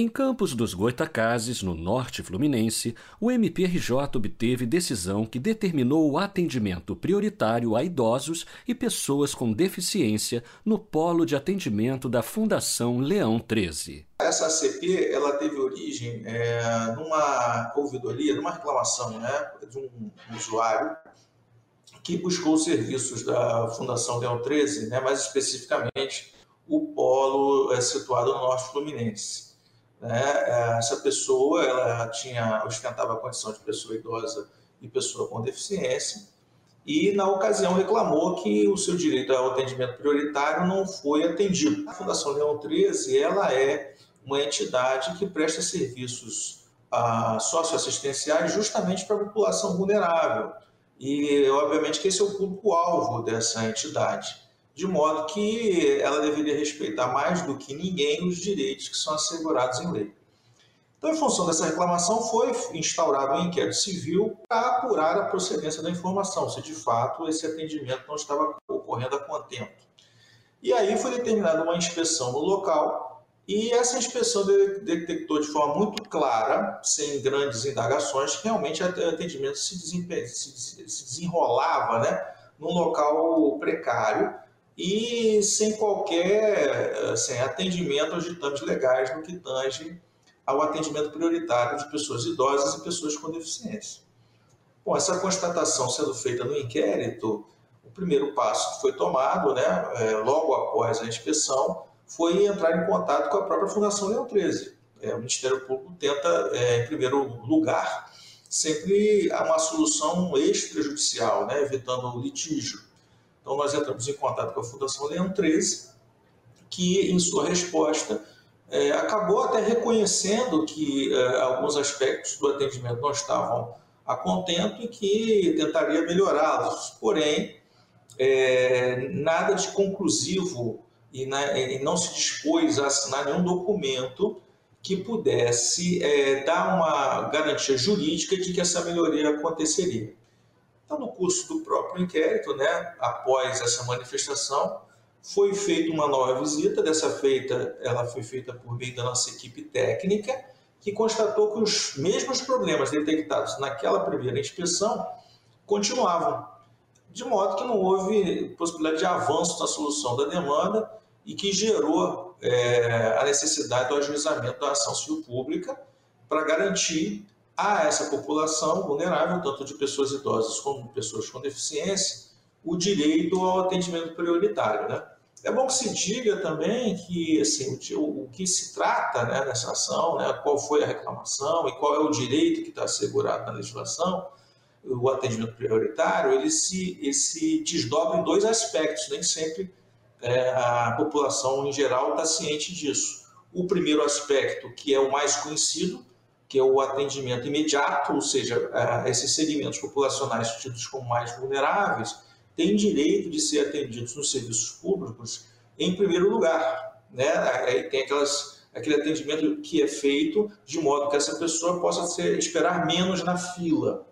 Em Campos dos Goitacazes, no norte fluminense, o MPRJ obteve decisão que determinou o atendimento prioritário a idosos e pessoas com deficiência no polo de atendimento da Fundação Leão 13. Essa ACP ela teve origem é, numa ouvidoria, numa reclamação né, de um usuário que buscou os serviços da Fundação Leão 13, né, mais especificamente o polo é, situado no norte fluminense. Né? É, essa pessoa ela tinha ostentava a condição de pessoa idosa e pessoa com deficiência e na ocasião reclamou que o seu direito ao atendimento prioritário não foi atendido. A Fundação Leão 13 ela é uma entidade que presta serviços ah, socioassistenciais justamente para a população vulnerável e obviamente que esse é o público-alvo dessa entidade de modo que ela deveria respeitar mais do que ninguém os direitos que são assegurados em lei. Então, em função dessa reclamação, foi instaurado um inquérito civil para apurar a procedência da informação, se de fato esse atendimento não estava ocorrendo a contento. E aí foi determinada uma inspeção no local, e essa inspeção detectou de forma muito clara, sem grandes indagações, que realmente o atendimento se, desenrolava né, num local precário, e sem qualquer sem atendimento aos ditames legais no que tange ao atendimento prioritário de pessoas idosas e pessoas com deficiência. Bom, essa constatação sendo feita no inquérito, o primeiro passo que foi tomado, né, é, logo após a inspeção, foi entrar em contato com a própria Fundação Leão 13. É, o Ministério Público tenta, é, em primeiro lugar, sempre uma solução extrajudicial, né, evitando o litígio. Então, nós entramos em contato com a Fundação Leão 13, que, em sua resposta, é, acabou até reconhecendo que é, alguns aspectos do atendimento não estavam a contento e que tentaria melhorá-los. Porém, é, nada de conclusivo e, e, não se dispôs a assinar nenhum documento que pudesse é, dar uma garantia jurídica de que essa melhoria aconteceria. Então, no curso do próprio inquérito, né, após essa manifestação, foi feita uma nova visita. Dessa feita, ela foi feita por meio da nossa equipe técnica, que constatou que os mesmos problemas detectados naquela primeira inspeção continuavam, de modo que não houve possibilidade de avanço na solução da demanda e que gerou é, a necessidade do ajuizamento da ação civil pública para garantir a essa população vulnerável, tanto de pessoas idosas como de pessoas com deficiência, o direito ao atendimento prioritário. Né? É bom que se diga também que assim, o, o que se trata né, nessa ação, né, qual foi a reclamação e qual é o direito que está assegurado na legislação, o atendimento prioritário, ele se, ele se desdobra em dois aspectos, nem sempre é, a população em geral está ciente disso. O primeiro aspecto, que é o mais conhecido, que é o atendimento imediato, ou seja, esses segmentos populacionais tidos como mais vulneráveis, têm direito de ser atendidos nos serviços públicos em primeiro lugar. Né? Aí tem aquelas, aquele atendimento que é feito de modo que essa pessoa possa ser, esperar menos na fila.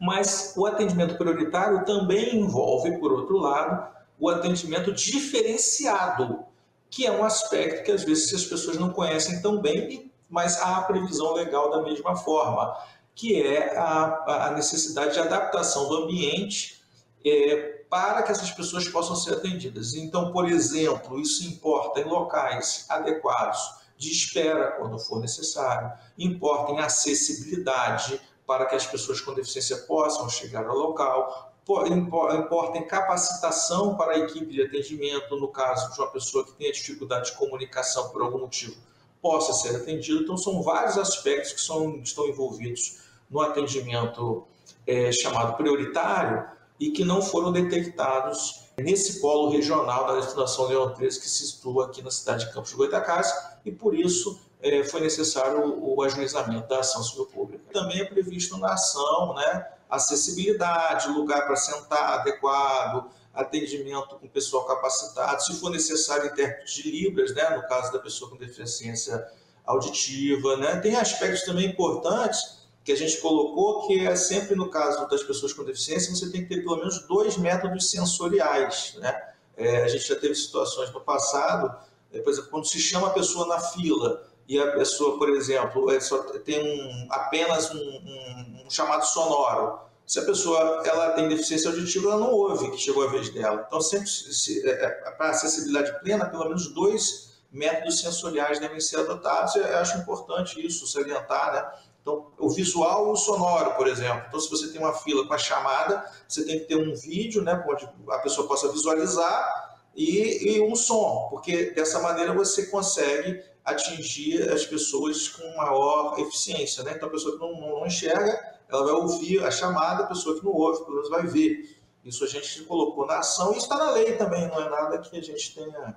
Mas o atendimento prioritário também envolve, por outro lado, o atendimento diferenciado, que é um aspecto que às vezes as pessoas não conhecem tão bem e mas há a previsão legal da mesma forma, que é a, a necessidade de adaptação do ambiente é, para que essas pessoas possam ser atendidas. Então, por exemplo, isso importa em locais adequados de espera quando for necessário, importa em acessibilidade para que as pessoas com deficiência possam chegar ao local, importa em capacitação para a equipe de atendimento, no caso de uma pessoa que tenha dificuldade de comunicação por algum motivo possa ser atendido. Então, são vários aspectos que são, estão envolvidos no atendimento é, chamado prioritário e que não foram detectados nesse polo regional da Fundação Leão 13 que se situa aqui na cidade de Campos de Goitacazes e por isso é, foi necessário o, o ajuizamento da ação civil pública. Também é previsto na ação né, acessibilidade, lugar para sentar adequado, atendimento com pessoal capacitado, se for necessário intérprete de Libras, né, no caso da pessoa com deficiência auditiva. Né? Tem aspectos também importantes que a gente colocou, que é sempre no caso das pessoas com deficiência, você tem que ter pelo menos dois métodos sensoriais. Né? É, a gente já teve situações no passado, é, por exemplo, quando se chama a pessoa na fila e a pessoa, por exemplo, é só tem um, apenas um, um, um, chamado sonoro, se a pessoa ela tem deficiência auditiva, ela não ouve que chegou a vez dela. Então, sempre se, é, é para acessibilidade plena, pelo menos dois métodos sensoriais devem ser adotados. Eu acho importante isso, salientar, né? Então, o visual e o sonoro, por exemplo. Então, se você tem uma fila com a chamada, você tem que ter um vídeo, né, onde a pessoa possa visualizar e, e um som, porque dessa maneira você consegue atingir as pessoas com maior eficiência. Né? Então, a pessoa que não, não, enxerga, ela vai ouvir a chamada, a pessoa que não ouve, pelo menos vai ver. Isso a gente colocou na ação e está na lei também, não é nada que a gente tenha.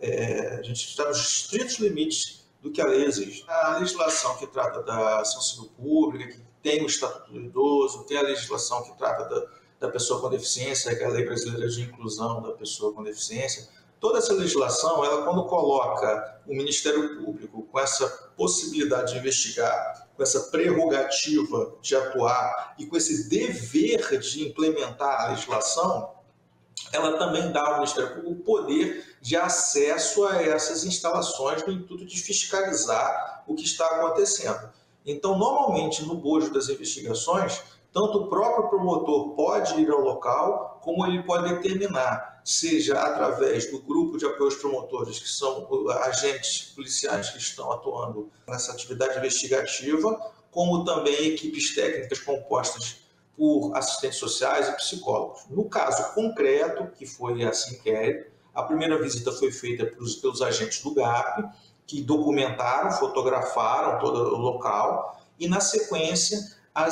É, a gente está nos estritos limites do que a lei exige. A legislação que trata da ação civil pública, que tem o Estatuto do Idoso, tem a legislação que trata da, da pessoa com deficiência, que é a Lei Brasileira de Inclusão da Pessoa com Deficiência. Toda essa legislação, ela quando coloca o Ministério Público com essa possibilidade de investigar, com essa prerrogativa de atuar e com esse dever de implementar a legislação, ela também dá ao Ministério Público o poder de acesso a essas instalações no intuito de fiscalizar o que está acontecendo. Então, normalmente, no bojo das investigações, tanto o próprio promotor pode ir ao local, como ele pode determinar, seja através do grupo de apoio aos promotores, que são agentes policiais que estão atuando nessa atividade investigativa, como também equipes técnicas compostas por assistentes sociais e psicólogos. No caso concreto, que foi esse inquérito, a primeira visita foi feita pelos, pelos agentes do GAP, que documentaram, fotografaram todo o local, e na sequência a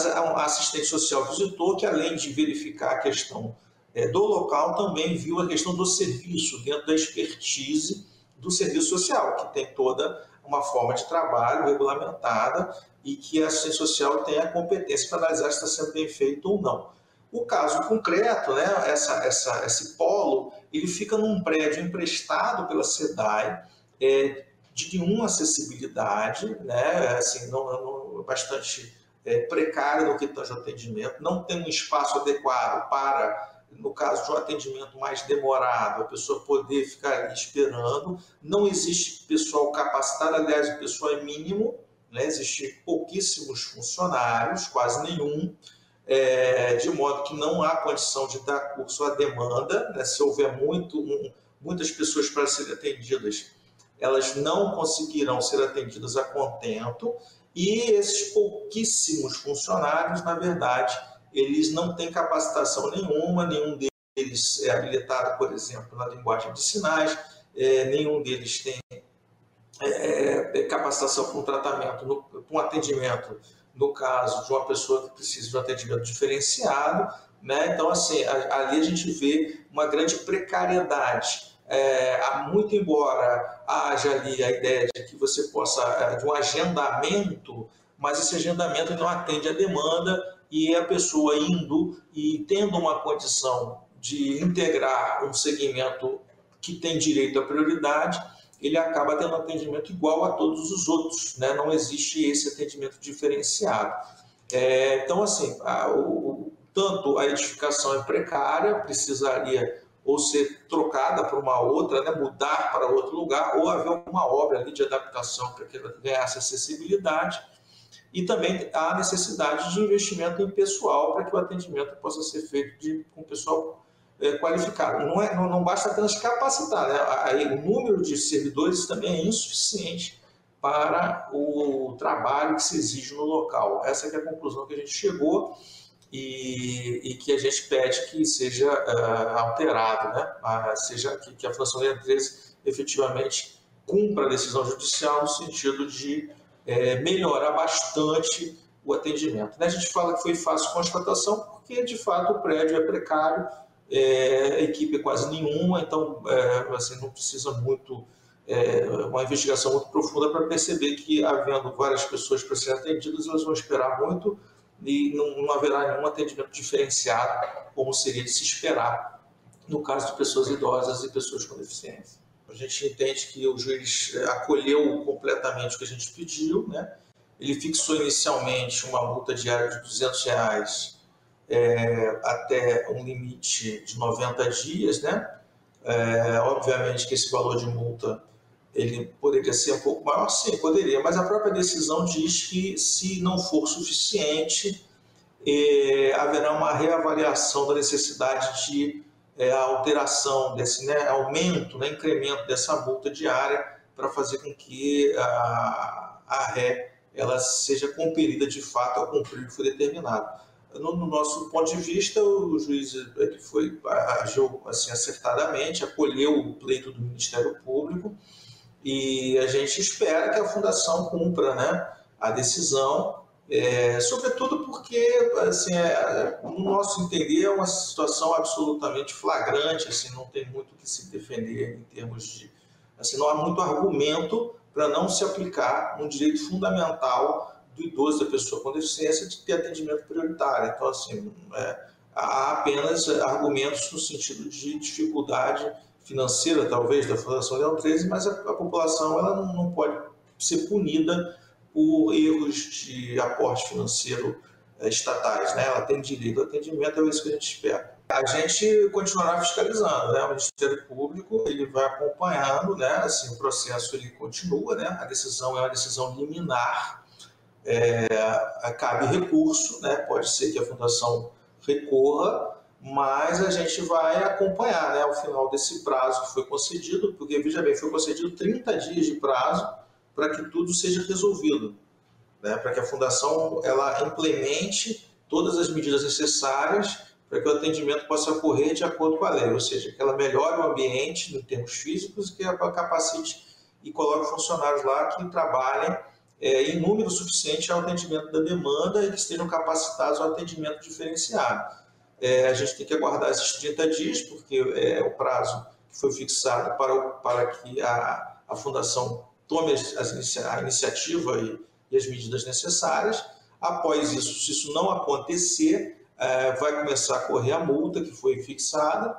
assistente social visitou que, além de verificar a questão é, do local, também viu a questão do serviço, dentro da expertise do serviço social, que tem toda uma forma de trabalho regulamentada e que a assistente social tem a competência para analisar se está sendo bem feito ou não. O caso concreto, né, essa, essa, esse polo, ele fica num prédio emprestado pela SEDAI, é, de nenhuma acessibilidade, né, assim, não, não, bastante é, precário no que tange atendimento, não tem um espaço adequado para, no caso de um atendimento mais demorado, a pessoa poder ficar esperando, não existe pessoal capacitado, aliás, o pessoal é mínimo, né, existe pouquíssimos funcionários, quase nenhum, é, de modo que não há condição de dar curso à demanda. Né? Se houver muito, muitas pessoas para serem atendidas, elas não conseguirão ser atendidas a contento, e esses pouquíssimos funcionários, na verdade, eles não têm capacitação nenhuma, nenhum deles é habilitado, por exemplo, na linguagem de sinais, é, nenhum deles tem é, é capacitação para um tratamento, para um atendimento no caso de uma pessoa que precisa de um atendimento diferenciado, né? Então, assim, ali a gente vê uma grande precariedade. É, muito embora haja ali a ideia de que você possa, é, de um agendamento, mas esse agendamento não atende à demanda e a pessoa indo e tendo uma condição de integrar um segmento que tem direito à prioridade, ele acaba tendo atendimento igual a todos os outros, né? não existe esse atendimento diferenciado. É, então, assim, a, o, tanto a edificação é precária, precisaria ou ser trocada para uma outra, né? mudar para outro lugar, ou haver uma obra ali de adaptação para que ela ganhasse acessibilidade, e também há necessidade de investimento em pessoal para que o atendimento possa ser feito de, com pessoal é, qualificado. Não, é, não, não, basta apenas capacitar, né? Aí, o número de servidores também é insuficiente para o trabalho que se exige no local. Essa é a conclusão que a gente chegou e, e que a gente pede que seja uh, alterado, né? Uh, seja que, que a Fundação Leia 13 efetivamente cumpra a decisão judicial no sentido de é, melhorar bastante o atendimento. Né? A gente fala que foi fácil constatação porque, de fato, o prédio é precário, é, a equipe é quase nenhuma, então é, assim, não precisa muito, é, uma investigação muito profunda para perceber que, havendo várias pessoas para serem atendidas, elas vão esperar muito e não, não haverá nenhum atendimento diferenciado, como seria de se esperar no caso de pessoas idosas e pessoas com deficiência. A gente entende que o juiz acolheu completamente o que a gente pediu, né? Ele fixou inicialmente uma multa diária de 200 reais é, até um limite de 90 dias, né? É, obviamente que esse valor de multa ele poderia ser um pouco maior? Sim, poderia, mas a própria decisão diz que se não for suficiente, eh, haverá uma reavaliação da necessidade de eh, alteração desse né, aumento, né, incremento dessa multa diária para fazer com que a, a ré ela seja compelida de fato a cumprir o que foi determinado. No, no, nosso ponto de vista, o juiz ele foi agiu assim acertadamente, acolheu o pleito do Ministério Público e a gente espera que a fundação cumpra, né, a decisão, é, sobretudo porque, assim, é, no nosso entender, é uma situação absolutamente flagrante, assim, não tem muito o que se defender em termos de, assim, não há muito argumento para não se aplicar um direito fundamental do idoso, da pessoa com deficiência, de ter atendimento prioritário. Então, assim, é, há apenas argumentos no sentido de dificuldade financeira, talvez, da Fundação Leão 13, mas a, a população ela não, não, pode ser punida por erros de aporte financeiro é, estatais. Né? Ela tem direito ao atendimento, é isso que a gente espera. A gente continuará fiscalizando, né? O Ministério Público ele vai acompanhando, né? Assim, o processo ele continua, né? A decisão é uma decisão liminar, é, cabe recurso, né? Pode ser que a fundação recorra, mas a gente vai acompanhar, né? Ao final desse prazo que foi concedido, porque veja bem, foi concedido 30 dias de prazo para que tudo seja resolvido, né? Para que a fundação ela implemente todas as medidas necessárias para que o atendimento possa ocorrer de acordo com a lei, ou seja, que ela melhore o ambiente em termos físicos e que ela capacite e coloque funcionários lá que trabalhem é, em número suficiente ao atendimento da demanda e que estejam capacitados ao atendimento diferenciado. É, a gente tem que aguardar esses 30 dias, porque é o prazo que foi fixado para, para que a, a Fundação tome as, a iniciativa e, e as medidas necessárias. Após isso, se isso não acontecer, é, vai começar a correr a multa que foi fixada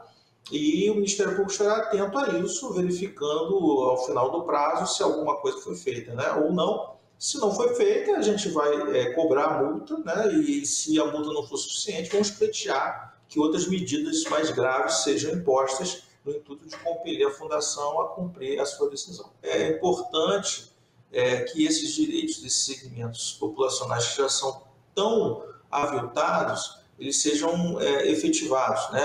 e o Ministério Público estará atento a isso, verificando ao final do prazo se alguma coisa foi feita, né? Ou não. Se não foi feita, a gente vai é, cobrar a multa, né? E se a multa não for suficiente, vamos pleitear que outras medidas mais graves sejam impostas no intuito de compelir a fundação a cumprir a sua decisão. É importante é, que esses direitos desses segmentos populacionais que já são tão aviltados eles sejam é, efetivados. Né?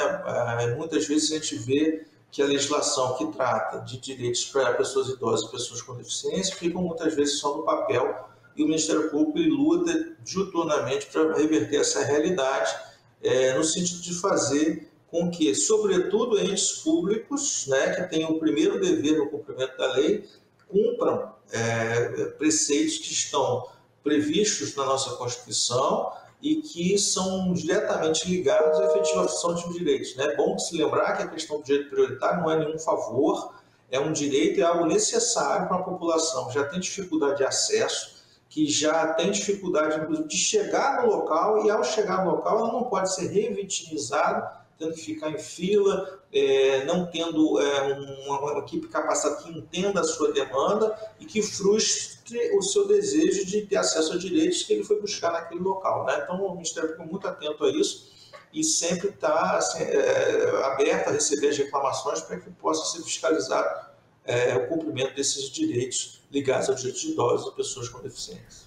É, muitas vezes a gente vê que a legislação que trata de direitos para pessoas idosas e pessoas com deficiência ficam muitas vezes só no papel e o Ministério Público luta diuturnamente para reverter essa realidade é, no sentido de fazer com que, sobretudo, entes públicos, né, que têm o primeiro dever no cumprimento da lei, cumpram é, preceitos que estão previstos na nossa Constituição e que são diretamente ligados à efetivação de direitos. Né? É bom se lembrar que a questão do direito prioritário não é nenhum favor, é um direito, é algo necessário para a população que já tem dificuldade de acesso, que já tem dificuldade, de chegar no local e, ao chegar no local, ela não pode ser revitimizada, tendo que ficar em fila, é, não tendo é, uma, uma equipe capacitada que entenda a sua demanda e que frustre o seu desejo de ter acesso a direitos que ele foi buscar naquele local. Né? Então, o Ministério ficou muito atento a isso e sempre está assim, é, aberto a receber as reclamações para que possa ser fiscalizado é, o cumprimento desses direitos ligados aos direitos de idosos e pessoas com deficiência.